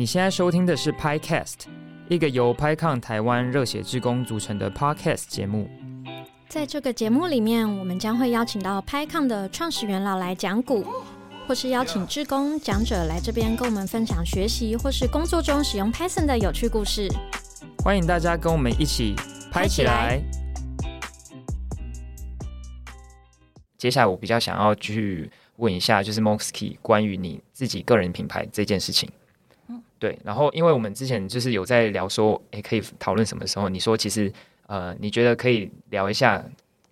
你现在收听的是 PiCast，一个由 PiCon 台湾热血志工组成的 Podcast 节目。在这个节目里面，我们将会邀请到 PiCon 的创始元老来讲股，或是邀请志工讲者来这边跟我们分享学习或是工作中使用 Python 的有趣故事。欢迎大家跟我们一起拍起来。接下来我比较想要去问一下，就是 Moxkey 关于你自己个人品牌这件事情。对。然后，因为我们之前就是有在聊说，诶，可以讨论什么时候？你说其实，呃，你觉得可以聊一下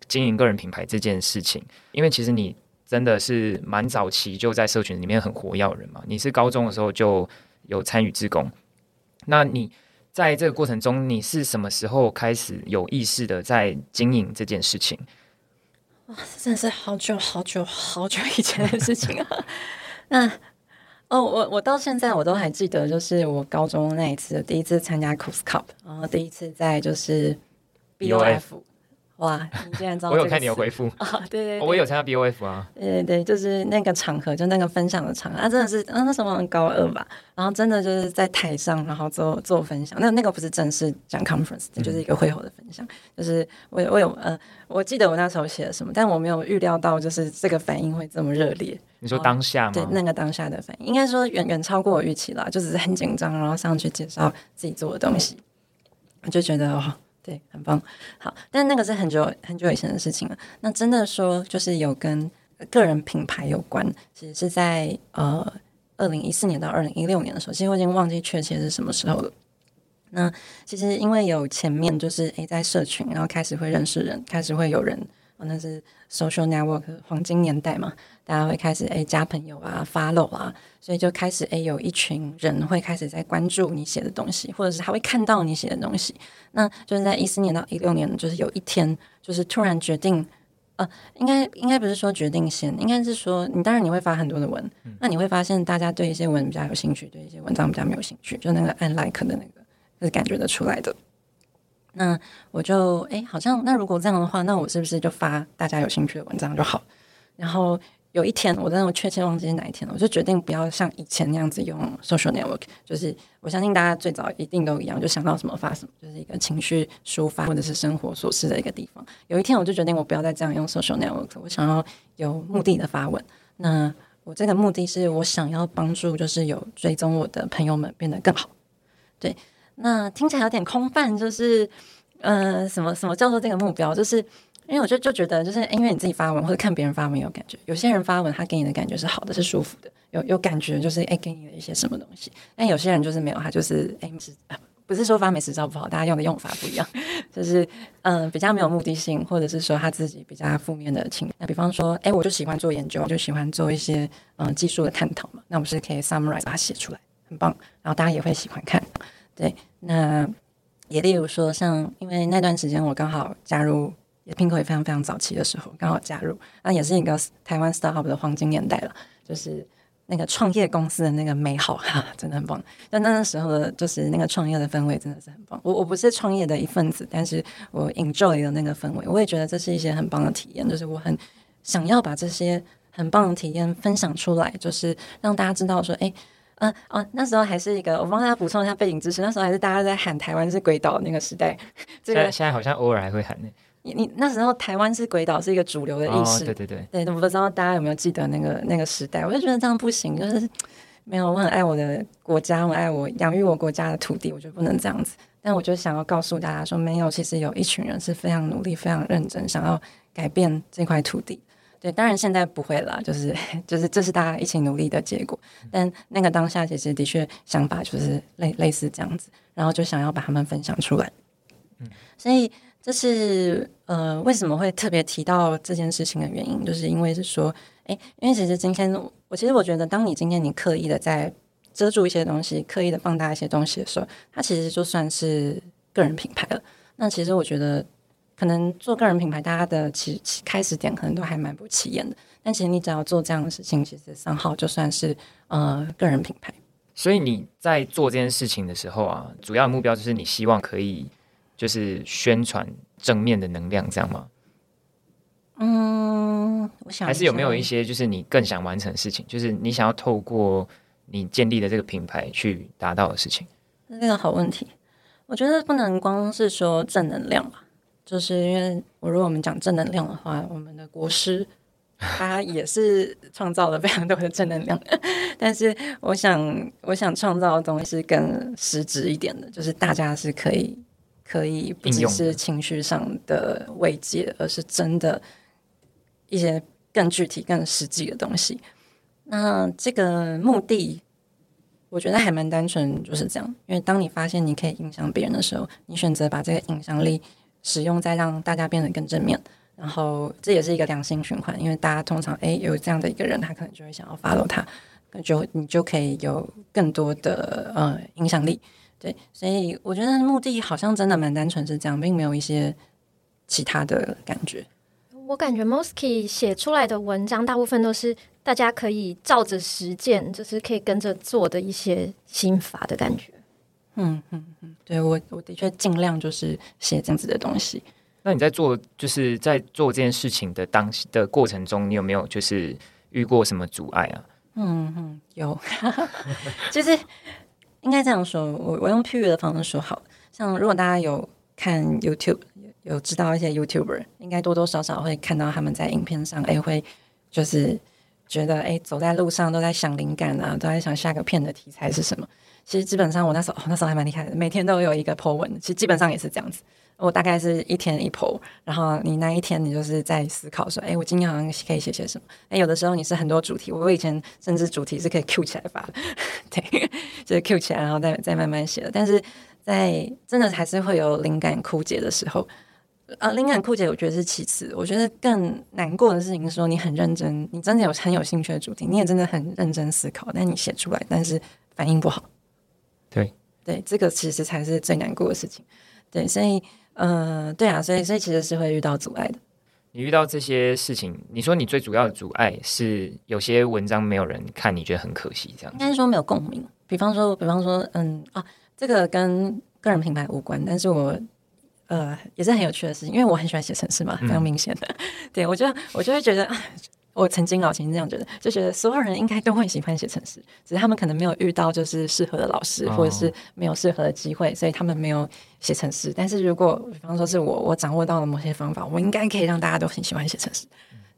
经营个人品牌这件事情，因为其实你真的是蛮早期就在社群里面很活跃的人嘛。你是高中的时候就有参与自工，那你在这个过程中，你是什么时候开始有意识的在经营这件事情？哇，真的是好久好久好久以前的事情啊！那哦，我我到现在我都还记得，就是我高中那一次第一次参加 Cos Cup，然后第一次在就是 BOF。哇！你竟然知道？我有看你有回复啊！对对，我有参加 B O F 啊。对对对，就是那个场合，就那个分享的场合，啊，真的是，嗯，那时候高二吧，然后真的就是在台上，然后做做分享。那那个不是正式讲 conference，就是一个会后的分享。就是我我有呃，我记得我那时候写了什么，但我没有预料到，就是这个反应会这么热烈。你说当下吗？对，那个当下的反应，应该说远远超过我预期了，就只是很紧张，然后上去介绍自己做的东西，我就觉得哦。对，很棒。好，但那个是很久很久以前的事情了。那真的说，就是有跟个人品牌有关，其实是在呃二零一四年到二零一六年的时候，其实我已经忘记确切是什么时候了。那其实因为有前面就是诶，在社群，然后开始会认识人，开始会有人。那是 social network 黄金年代嘛，大家会开始诶加朋友啊，follow 啊，所以就开始诶有一群人会开始在关注你写的东西，或者是他会看到你写的东西。那就是在一四年到一六年，就是有一天，就是突然决定，呃，应该应该不是说决定先，应该是说你当然你会发很多的文，那你会发现大家对一些文比较有兴趣，对一些文章比较没有兴趣，就那个按 like 的那个是感觉得出来的。那我就哎，好像那如果这样的话，那我是不是就发大家有兴趣的文章就好？然后有一天，我真的确切忘记是哪一天了，我就决定不要像以前那样子用 social network。就是我相信大家最早一定都一样，就想到什么发什么，就是一个情绪抒发或者是生活琐事的一个地方。有一天，我就决定我不要再这样用 social network，我想要有目的的发文。那我这个目的是我想要帮助，就是有追踪我的朋友们变得更好。对。那听起来有点空泛，就是，呃，什么什么叫做这个目标？就是因为我就就觉得，就是因为你自己发文或者看别人发文有感觉，有些人发文他给你的感觉是好的，是舒服的，有有感觉，就是哎给你的一些什么东西。但有些人就是没有，他就是哎是不是说发美食照不好，大家用的用法不一样，就是嗯比较没有目的性，或者是说他自己比较负面的情。那比方说，哎我就喜欢做研究，我就喜欢做一些嗯技术的探讨嘛，那我们是可以 summarize 把它写出来，很棒，然后大家也会喜欢看。对，那也例如说，像因为那段时间我刚好加入，也 p i n k 也非常非常早期的时候刚好加入，那也是一个台湾 startup 的黄金年代了，就是那个创业公司的那个美好 哈，真的很棒。但那个时候的，就是那个创业的氛围真的是很棒。我我不是创业的一份子，但是我 enjoy 的那个氛围，我也觉得这是一些很棒的体验，就是我很想要把这些很棒的体验分享出来，就是让大家知道说，哎。嗯哦，那时候还是一个，我帮大家补充一下背景知识。那时候还是大家在喊台湾是鬼岛那个时代。这个现在好像偶尔还会喊呢。你你那时候台湾是鬼岛是一个主流的意识。对对对。对，我不知道大家有没有记得那个那个时代？我就觉得这样不行，就是没有，我很爱我的国家，我爱我养育我国家的土地，我觉得不能这样子。但我就想要告诉大家说，没有，其实有一群人是非常努力、非常认真，想要改变这块土地。对，当然现在不会了，就是 就是这是大家一起努力的结果。但那个当下其实的确想法就是类类似这样子，然后就想要把他们分享出来。嗯，所以这是呃为什么会特别提到这件事情的原因，就是因为是说，哎，因为其实今天我其实我觉得，当你今天你刻意的在遮住一些东西，刻意的放大一些东西的时候，它其实就算是个人品牌了。那其实我觉得。可能做个人品牌，大家的起起开始点可能都还蛮不起眼的，但其实你只要做这样的事情，其实三号就算是呃个人品牌。所以你在做这件事情的时候啊，主要的目标就是你希望可以就是宣传正面的能量，这样吗？嗯，我想还是有没有一些就是你更想完成的事情，就是你想要透过你建立的这个品牌去达到的事情？这个好问题，我觉得不能光是说正能量吧，就是因为我如果我们讲正能量的话，我们的国师 他也是创造了非常多的正能量，但是我想我想创造的东西是更实质一点的，就是大家是可以可以不只是情绪上的慰藉，而是真的一些更具体、更实际的东西。那这个目的。我觉得还蛮单纯，就是这样。因为当你发现你可以影响别人的时候，你选择把这个影响力使用在让大家变得更正面，然后这也是一个良性循环。因为大家通常诶有这样的一个人，他可能就会想要 follow 他，那就你就可以有更多的呃影响力。对，所以我觉得目的好像真的蛮单纯，是这样，并没有一些其他的感觉。我感觉 Mosky 写出来的文章大部分都是。大家可以照着实践，就是可以跟着做的一些心法的感觉。嗯嗯嗯，对我我的确尽量就是写这样子的东西。那你在做就是在做这件事情的当的过程中，你有没有就是遇过什么阻碍啊？嗯嗯，有。就是应该这样说，我我用譬喻的方式说，好像如果大家有看 YouTube，有知道一些 YouTuber，应该多多少少会看到他们在影片上，哎，会就是。觉得哎，走在路上都在想灵感啊，都在想下个片的题材是什么。其实基本上我那时候那时候还蛮厉害的，每天都有一个 po 文。其实基本上也是这样子，我大概是一天一 po，然后你那一天你就是在思考说，哎，我今天好像可以写些什么。哎，有的时候你是很多主题，我以前甚至主题是可以 Q 起来发的，对，就是 Q 起来，然后再再慢慢写的。但是在真的还是会有灵感枯竭的时候。呃，灵感枯竭，我觉得是其次。我觉得更难过的事情是说，你很认真，你真的有很有兴趣的主题，你也真的很认真思考，但你写出来，但是反应不好。对对，这个其实才是最难过的事情。对，所以，呃，对啊，所以，所以其实是会遇到阻碍的。你遇到这些事情，你说你最主要的阻碍是有些文章没有人看，你觉得很可惜，这样？应该说没有共鸣。比方说，比方说，嗯啊，这个跟个人品牌无关，但是我。呃，也是很有趣的事情，因为我很喜欢写程式嘛，非常明显的。对我就我就会觉得，我曾经老曾这样觉得，就觉得所有人应该都会喜欢写程式，只是他们可能没有遇到就是适合的老师，或者是没有适合的机会，所以他们没有写程式。但是如果比方说是我，我掌握到了某些方法，我应该可以让大家都很喜欢写程式，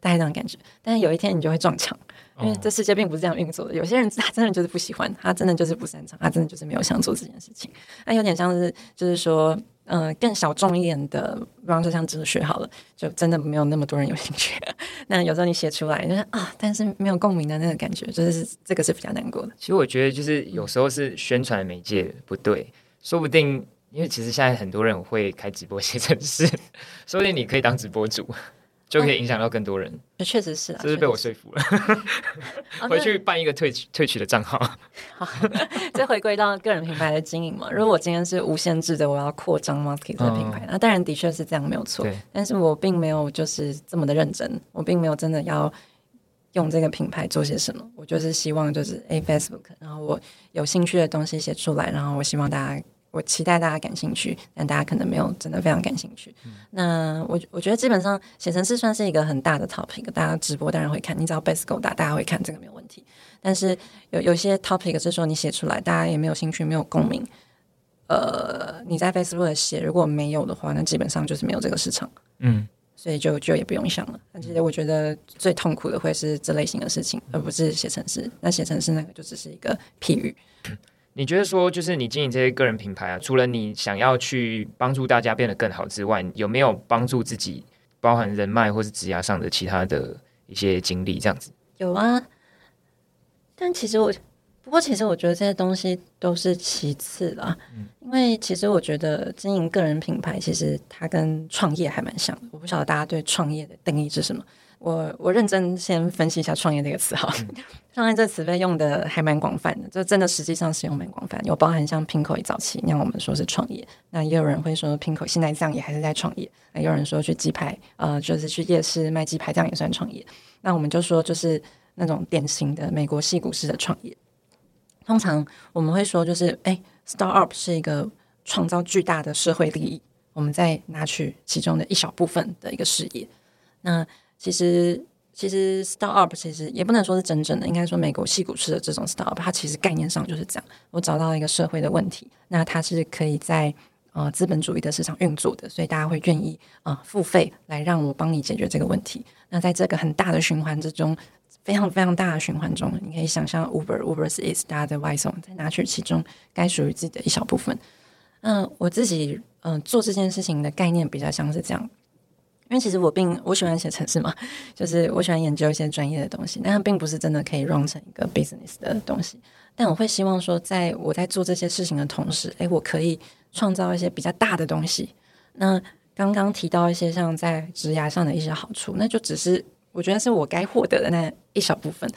大概这种感觉。但是有一天你就会撞墙。因为这世界并不是这样运作的，有些人 他真的就是不喜欢，他真的就是不擅长，他真的就是没有想做这件事情。那有点像是，就是说，嗯，更小众一点的，比方说像哲学好了，就真的没有那么多人有兴趣。那有时候你写出来，就是啊，但是没有共鸣的那个感觉，就是这个是比较难过的。其实我觉得，就是有时候是宣传媒介不对，说不定，因为其实现在很多人会开直播写程式，说不定你可以当直播主。就可以影响到更多人，确实是啊，这是被我说服了。回去办一个退取退取的账号。好，再回归到个人品牌的经营嘛。如果我今天是无限制的，我要扩张 market 的品牌，那当然的确是这样没有错。但是我并没有就是这么的认真，我并没有真的要用这个品牌做些什么。我就是希望就是哎 Facebook，然后我有兴趣的东西写出来，然后我希望大家。我期待大家感兴趣，但大家可能没有真的非常感兴趣。那我我觉得基本上写程式算是一个很大的 topic，大家直播当然会看，你只要 base 够大，大家会看这个没有问题。但是有有些 topic 是说你写出来，大家也没有兴趣，没有共鸣。呃，你在 Facebook 写如果没有的话，那基本上就是没有这个市场。嗯，所以就就也不用想了。其实我觉得最痛苦的会是这类型的事情，而不是写程式。那写程式那个就只是一个譬喻。你觉得说，就是你经营这些个人品牌啊，除了你想要去帮助大家变得更好之外，有没有帮助自己，包含人脉或是职涯上的其他的一些经历？这样子有啊，但其实我，不过其实我觉得这些东西都是其次啦，嗯，因为其实我觉得经营个人品牌，其实它跟创业还蛮像的。我不晓得大家对创业的定义是什么。我我认真先分析一下“创业”这个词哈，“ 创业”这词被用的还蛮广泛的，就真的实际上使用蛮广泛，有包含像 Pinko 一早期，让我们说是创业，那也有人会说 Pinko 现在这样也还是在创业，那也有人说去鸡排，呃，就是去夜市卖鸡排这样也算创业，那我们就说就是那种典型的美国戏骨式的创业，通常我们会说就是哎，Startup 是一个创造巨大的社会利益，我们再拿取其中的一小部分的一个事业，那。其实，其实 startup 其实也不能说是真正的，应该说美国戏骨式的这种 startup，它其实概念上就是这样。我找到一个社会的问题，那它是可以在呃资本主义的市场运作的，所以大家会愿意啊付费来让我帮你解决这个问题。那在这个很大的循环之中，非常非常大的循环中，你可以想象 Uber，Uber is 大家的外送，再拿取其中该属于自己的一小部分。嗯，我自己嗯做这件事情的概念比较像是这样。因为其实我并我喜欢写程式嘛，就是我喜欢研究一些专业的东西，但它并不是真的可以 run 成一个 business 的东西。但我会希望说，在我在做这些事情的同时，诶，我可以创造一些比较大的东西。那刚刚提到一些像在职涯上的一些好处，那就只是我觉得是我该获得的那一小部分。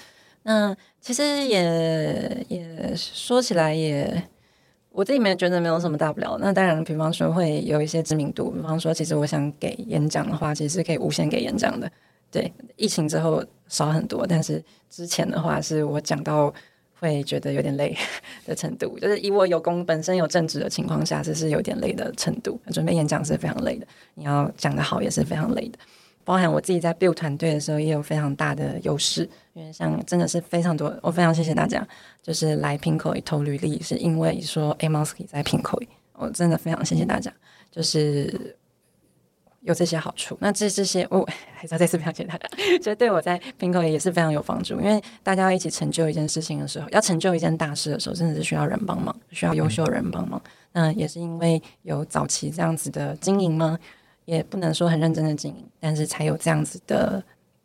那其实也也说起来也。我自己没觉得没有什么大不了。那当然，比方说会有一些知名度。比方说，其实我想给演讲的话，其实是可以无限给演讲的。对，疫情之后少很多，但是之前的话，是我讲到会觉得有点累的程度。就是以我有功本身有正职的情况下，这是有点累的程度。准备演讲是非常累的，你要讲的好也是非常累的。包含我自己在 build 团队的时候，也有非常大的优势。因为像真的是非常多，我非常谢谢大家，就是来 p i n k o 投履历，是因为说 A m o s k y 在 p i n k o 我真的非常谢谢大家，就是有这些好处。那这这些，我还是要再次非常谢谢大家，觉得对我在 p i n k o 也是非常有帮助。因为大家要一起成就一件事情的时候，要成就一件大事的时候，真的是需要人帮忙，需要优秀人帮忙。那也是因为有早期这样子的经营吗？也不能说很认真的经营，但是才有这样子的。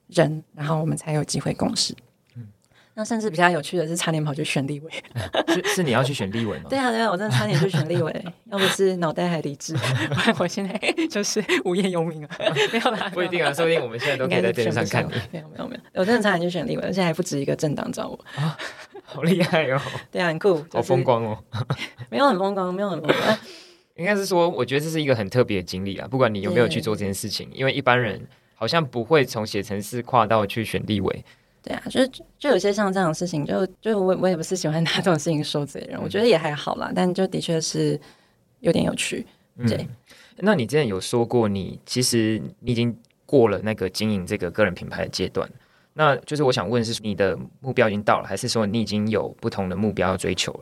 人，然后我们才有机会共事。嗯，那甚至比较有趣的是，差点跑去选立委。是是你要去选立委吗？对啊，对啊，我真的差点去选立委，要不是脑袋还理智，我现在就是无业游民啊。没有啦，不一定啊，说不定我们现在都可以在电视上看你。没有没有没有，我真的差点去选立委，而且还不止一个政党找我啊，好厉害哦！对啊，很酷，好风光哦。没有很风光，没有很风光。应该是说，我觉得这是一个很特别的经历啊。不管你有没有去做这件事情，因为一般人。好像不会从写程式跨到去选立委，对啊，就就有些像这样的事情，就就我我也不是喜欢拿这种事情说罪人，我觉得也还好啦，但就的确是有点有趣。对，那你之前有说过，你其实你已经过了那个经营这个个人品牌的阶段，那就是我想问是你的目标已经到了，还是说你已经有不同的目标要追求了？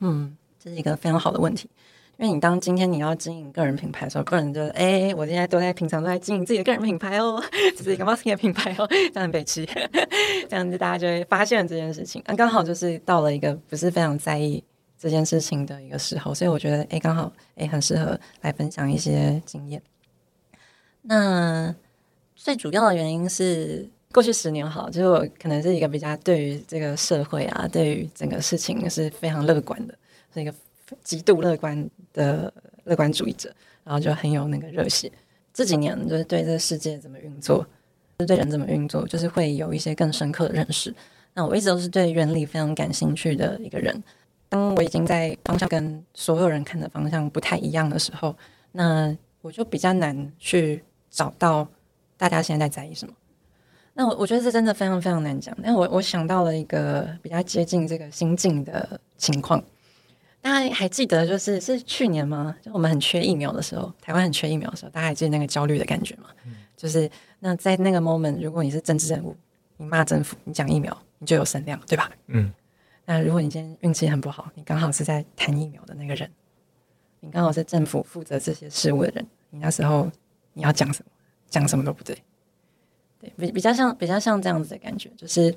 嗯，这是一个非常好的问题。因为你当今天你要经营个人品牌的时候，个人就哎，我现在都在平常都在经营自己的个人品牌哦，这是一个 m a s k 的品牌哦，这样北齐，这样子大家就会发现这件事情。那刚好就是到了一个不是非常在意这件事情的一个时候，所以我觉得哎，刚好哎，很适合来分享一些经验。那最主要的原因是过去十年哈，就是我可能是一个比较对于这个社会啊，对于整个事情是非常乐观的，是一个。极度乐观的乐观主义者，然后就很有那个热血。这几年就是对这个世界怎么运作，就对人怎么运作，就是会有一些更深刻的认识。那我一直都是对原理非常感兴趣的一个人。当我已经在方向跟所有人看的方向不太一样的时候，那我就比较难去找到大家现在在在意什么。那我我觉得这真的非常非常难讲。但我我想到了一个比较接近这个心境的情况。大家还记得，就是是去年吗？就我们很缺疫苗的时候，台湾很缺疫苗的时候，大家还记得那个焦虑的感觉吗？嗯就是那在那个 moment，如果你是政治人物，你骂政府，你讲疫苗，你就有声量，对吧？嗯。那如果你今天运气很不好，你刚好是在谈疫苗的那个人，你刚好是政府负责这些事务的人，你那时候你要讲什么？讲什么都不对。对，比比较像比较像这样子的感觉，就是，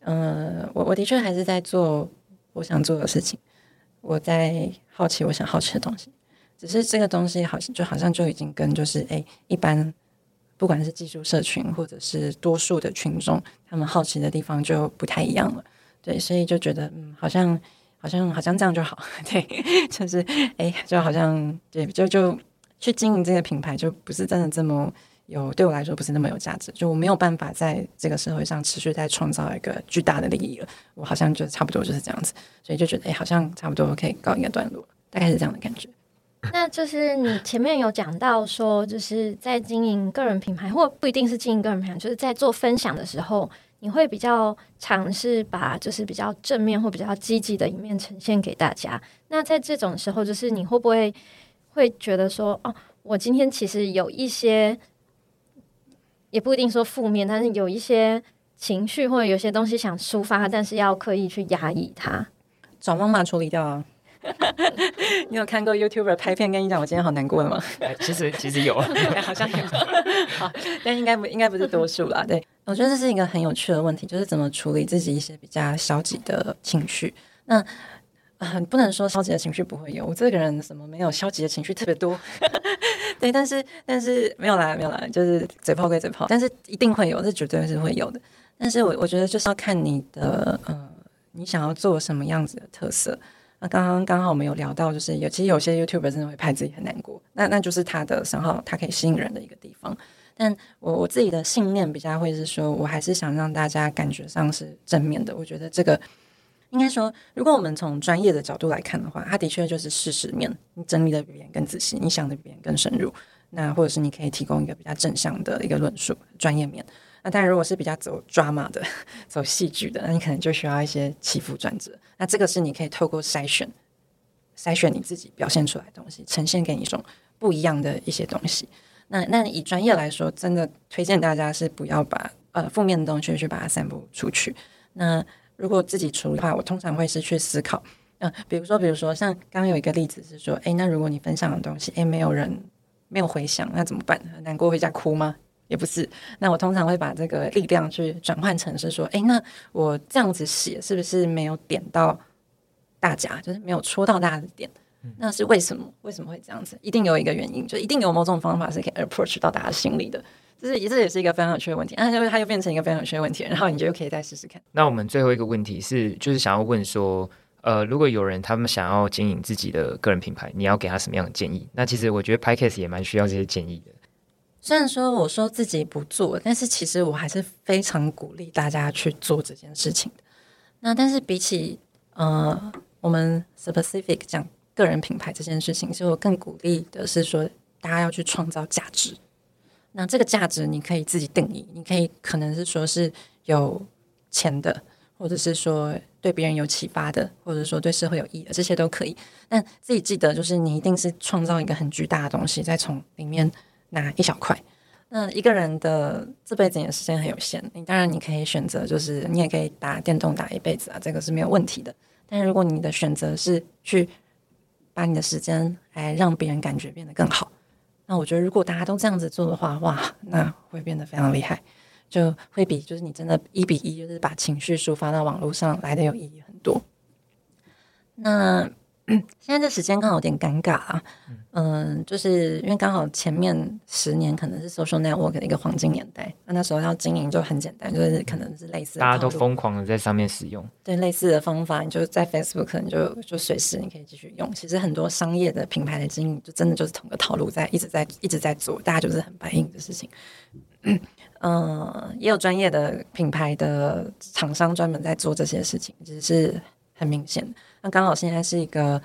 嗯，我我的确还是在做我想做的事情。我在好奇我想好奇的东西，只是这个东西好像就好像就已经跟就是诶一般不管是技术社群或者是多数的群众，他们好奇的地方就不太一样了。对，所以就觉得嗯，好像好像好像这样就好。对，就是诶，就好像对，就就去经营这个品牌，就不是真的这么。有对我来说不是那么有价值，就我没有办法在这个社会上持续在创造一个巨大的利益了。我好像就差不多就是这样子，所以就觉得哎，好像差不多可以告一个段落，大概是这样的感觉。那就是你前面有讲到说，就是在经营个人品牌，或不一定是经营个人品牌，就是在做分享的时候，你会比较尝试把就是比较正面或比较积极的一面呈现给大家。那在这种时候，就是你会不会会觉得说，哦，我今天其实有一些。也不一定说负面，但是有一些情绪或者有些东西想抒发，但是要刻意去压抑它，找妈妈处理掉啊。你有看过 YouTuber 拍片跟你讲我今天好难过的吗？其实其实有，好像有，好，但应该不应该不是多数啦。对，我觉得这是一个很有趣的问题，就是怎么处理自己一些比较消极的情绪。那很不能说消极的情绪不会有，我这个人什么没有消极的情绪特别多。对，但是但是 没有啦，没有啦，就是嘴炮归嘴炮，但是一定会有，这绝对是会有的。但是我我觉得就是要看你的呃，你想要做什么样子的特色。那刚刚刚好我们有聊到，就是有其实有些 YouTuber 真的会拍自己很难过，那那就是他的商号，他可以吸引人的一个地方。但我我自己的信念比较会是说，我还是想让大家感觉上是正面的。我觉得这个应该说，如果我们从专业的角度来看的话，它的确就是事实面，你整理的比别人更仔细，你想的比别人更深入，那或者是你可以提供一个比较正向的一个论述，专业面。那当然，如果是比较走 drama 的、走戏剧的，那你可能就需要一些起伏转折。那这个是你可以透过筛选、筛选你自己表现出来的东西，呈现给你一种不一样的一些东西。那那以专业来说，真的推荐大家是不要把呃负面的东西去把它散布出去。那如果自己处理的话，我通常会是去思考，嗯，比如说，比如说像刚刚有一个例子是说，诶，那如果你分享的东西，诶，没有人没有回响，那怎么办？难过回家哭吗？也不是，那我通常会把这个力量去转换成是说，哎，那我这样子写是不是没有点到大家，就是没有戳到大家的点？那是为什么？为什么会这样子？一定有一个原因，就一定有某种方法是可以 approach 到大家心里的。这是这也是一个非常有趣的问题，那就它又变成一个非常有趣的问题，然后你就可以再试试看。那我们最后一个问题是，就是想要问说，呃，如果有人他们想要经营自己的个人品牌，你要给他什么样的建议？那其实我觉得 p c a s e 也蛮需要这些建议的。虽然说我说自己不做，但是其实我还是非常鼓励大家去做这件事情的。那但是比起呃我们 specific 讲个人品牌这件事情，其实我更鼓励的是说大家要去创造价值。那这个价值你可以自己定义，你可以可能是说是有钱的，或者是说对别人有启发的，或者说对社会有益的，这些都可以。但自己记得，就是你一定是创造一个很巨大的东西，再从里面。拿一小块，那一个人的这辈子的时间很有限，你当然你可以选择，就是你也可以打电动打一辈子啊，这个是没有问题的。但如果你的选择是去把你的时间来让别人感觉变得更好，那我觉得如果大家都这样子做的话，哇，那会变得非常厉害，就会比就是你真的一比一，就是把情绪抒发到网络上来的有意义很多。那。现在这时间刚好有点尴尬啊，嗯，就是因为刚好前面十年可能是 social network 的一个黄金年代，那那时候要经营就很简单，就是可能是类似大家都疯狂的在上面使用，对类似的方法，你就在 Facebook 可能就就随时你可以继续用。其实很多商业的品牌的经营就真的就是同个套路在一直在一直在做，大家就是很白硬的事情。嗯，也有专业的品牌的厂商专门在做这些事情，只是很明显。那刚好现在是一个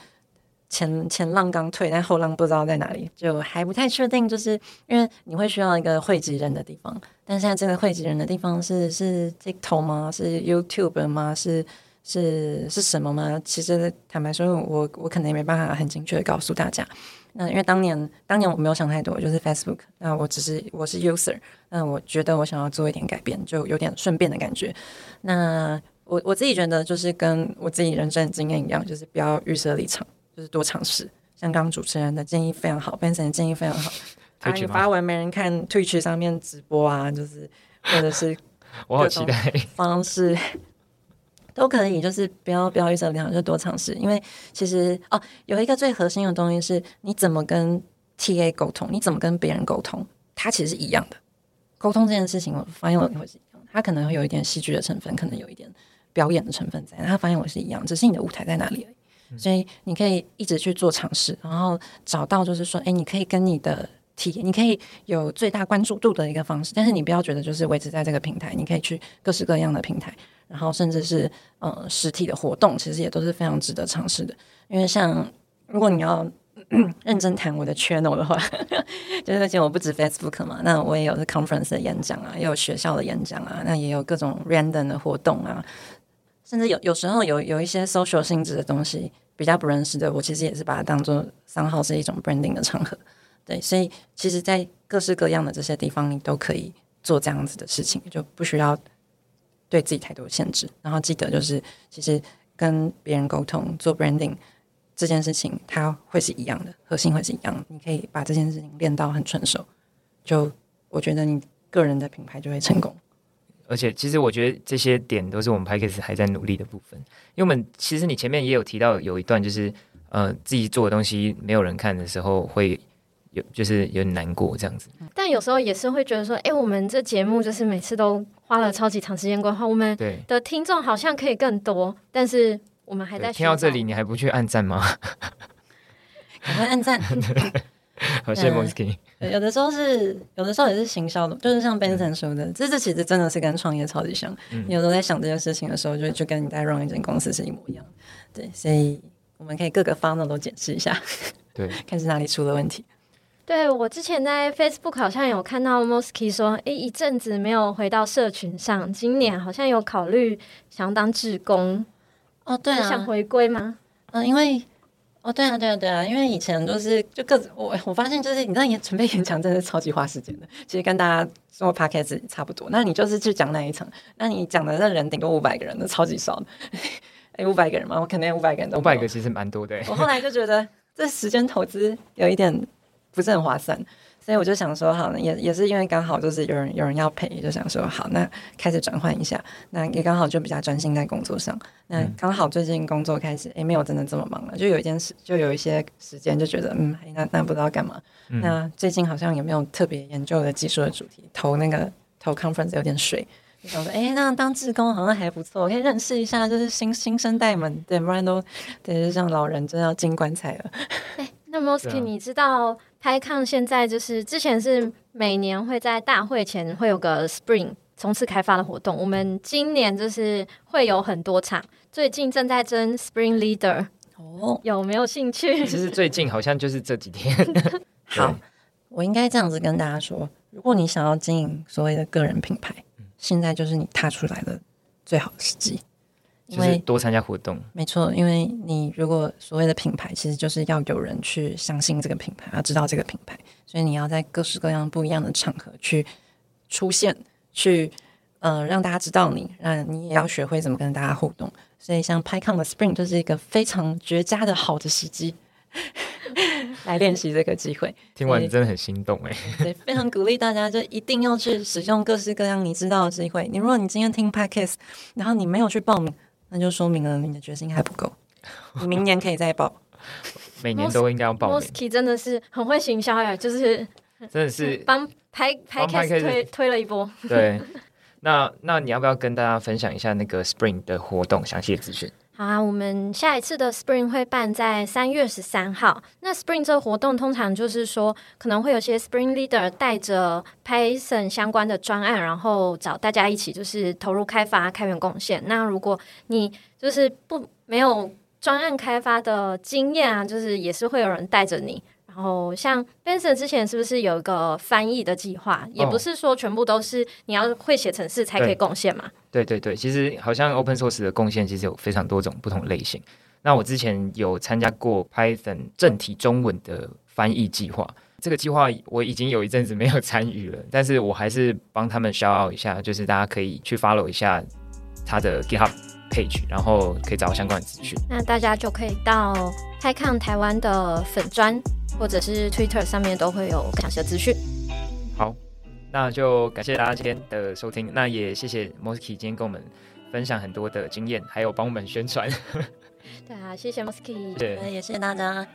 前前浪刚退，但后浪不知道在哪里，就还不太确定。就是因为你会需要一个汇集人的地方，但现在这个汇集人的地方是是 TikTok 吗？是 YouTube 吗？是是是什么吗？其实坦白说，我我可能也没办法很精确的告诉大家。那因为当年当年我没有想太多，就是 Facebook。那我只是我是 User，那我觉得我想要做一点改变，就有点顺便的感觉。那我我自己觉得，就是跟我自己人生的经验一样，就是不要预设立场，就是多尝试。像刚刚主持人的建议非常好，Benson 的建议非常好。啊，你发文没人看，Twitch 上面直播啊，就是或者是 我好期待 方式都可以，就是不要不要预设立场，就多尝试。因为其实哦，有一个最核心的东西是，你怎么跟 TA 沟通，你怎么跟别人沟通，它其实是一样的。沟通这件事情，我发现我会是一样，它可能会有一点戏剧的成分，可能有一点。表演的成分在，他发现我是一样，只是你的舞台在哪里而已。所以你可以一直去做尝试，然后找到就是说，哎，你可以跟你的体验，你可以有最大关注度的一个方式。但是你不要觉得就是维持在这个平台，你可以去各式各样的平台，然后甚至是呃实体的活动，其实也都是非常值得尝试的。因为像如果你要 认真谈我的 channel 的话，就是而且我不止 Facebook 嘛，那我也有 conference 的演讲啊，也有学校的演讲啊，那也有各种 random 的活动啊。甚至有有时候有有一些 social 性质的东西比较不认识的，我其实也是把它当做三号是一种 branding 的场合，对，所以其实，在各式各样的这些地方，你都可以做这样子的事情，就不需要对自己太多限制。然后记得就是，其实跟别人沟通做 branding 这件事情，它会是一样的，核心会是一样的。你可以把这件事情练到很纯熟，就我觉得你个人的品牌就会成功。而且，其实我觉得这些点都是我们 p a c k a g e 还在努力的部分。因为我们其实你前面也有提到有一段，就是呃自己做的东西没有人看的时候，会有就是有点难过这样子。但有时候也是会觉得说，哎，我们这节目就是每次都花了超级长时间规划，我们的听众好像可以更多，但是我们还在听到这里，你还不去按赞吗？赶快按赞！好，谢谢 Mosky。有的时候是，有的时候也是行销的，就是像 Benson 说的，这这其实真的是跟创业超级像。你有时候在想这件事情的时候，就就跟你在 run 一间公司是一模一样。对，所以我们可以各个方面都检视一下，对，看是哪里出了问题。对我之前在 Facebook 好像有看到 Mosky 说，哎，一阵子没有回到社群上，今年好像有考虑想当志工。哦，对啊，想回归吗？嗯，因为。哦，对啊，对啊，对啊，因为以前都是就各自我我发现就是你知道演准备演讲真的是超级花时间的，其实跟大家做 podcast 差不多。那你就是去讲那一场，那你讲的那人顶多五百个人，那超级少的。哎，五百个人吗？我肯定五百个人。五百个其实蛮多的。我后来就觉得这时间投资有一点不是很划算。所以我就想说，好，也也是因为刚好就是有人有人要陪，就想说好，那开始转换一下，那也刚好就比较专心在工作上。那刚好最近工作开始，也没有真的这么忙了，就有一件事，就有一些时间，就觉得嗯，那那不知道干嘛。那最近好像也没有特别研究的技术的主题，投那个投 conference 有点水，就想说，哎，那当志工好像还不错，可以认识一下，就是新新生代们，对，不然都对，就像老人真的要进棺材了。哎，那 Mosky，你知道？拍抗现在就是之前是每年会在大会前会有个 Spring 冲刺开发的活动，我们今年就是会有很多场，最近正在争 Spring Leader 哦，有没有兴趣？其实最近好像就是这几天。好，我应该这样子跟大家说，如果你想要经营所谓的个人品牌，现在就是你踏出来的最好时机。因为多参加活动，没错。因为你如果所谓的品牌，其实就是要有人去相信这个品牌，要知道这个品牌，所以你要在各式各样不一样的场合去出现，去呃让大家知道你，那你也要学会怎么跟大家互动。所以像 PyCon 的 Spring 就是一个非常绝佳的好的时机，来练习这个机会。听完你真的很心动哎，对，非常鼓励大家，就一定要去使用各式各样你知道的机会。你如果你今天听 Podcast，然后你没有去报名。那就说明了你的决心还不够，你明年可以再报。每年都应该要报。Mosky 真的是很会行销呀，就是真的是 帮拍拍 case 推推了一波。对，那那你要不要跟大家分享一下那个 Spring 的活动详细的资讯？好啊，我们下一次的 Spring 会办在三月十三号。那 Spring 这个活动通常就是说，可能会有些 Spring Leader 带着 Python 相关的专案，然后找大家一起就是投入开发、开源贡献。那如果你就是不没有专案开发的经验啊，就是也是会有人带着你。然后像 Benson 之前是不是有一个翻译的计划？也不是说全部都是你要会写程式才可以贡献嘛？对对对，其实好像 Open Source 的贡献其实有非常多种不同类型。那我之前有参加过 Python 正体中文的翻译计划，这个计划我已经有一阵子没有参与了，但是我还是帮他们 shout 一下，就是大家可以去 follow 一下他的 GitHub page，然后可以找到相关的资讯。那大家就可以到 PyCon 台湾的粉砖。或者是 Twitter 上面都会有详细的资讯。好，那就感谢大家今天的收听，那也谢谢 Mosky 今天跟我们分享很多的经验，还有帮我们宣传。对啊，谢谢 Mosky，对，也谢谢大家。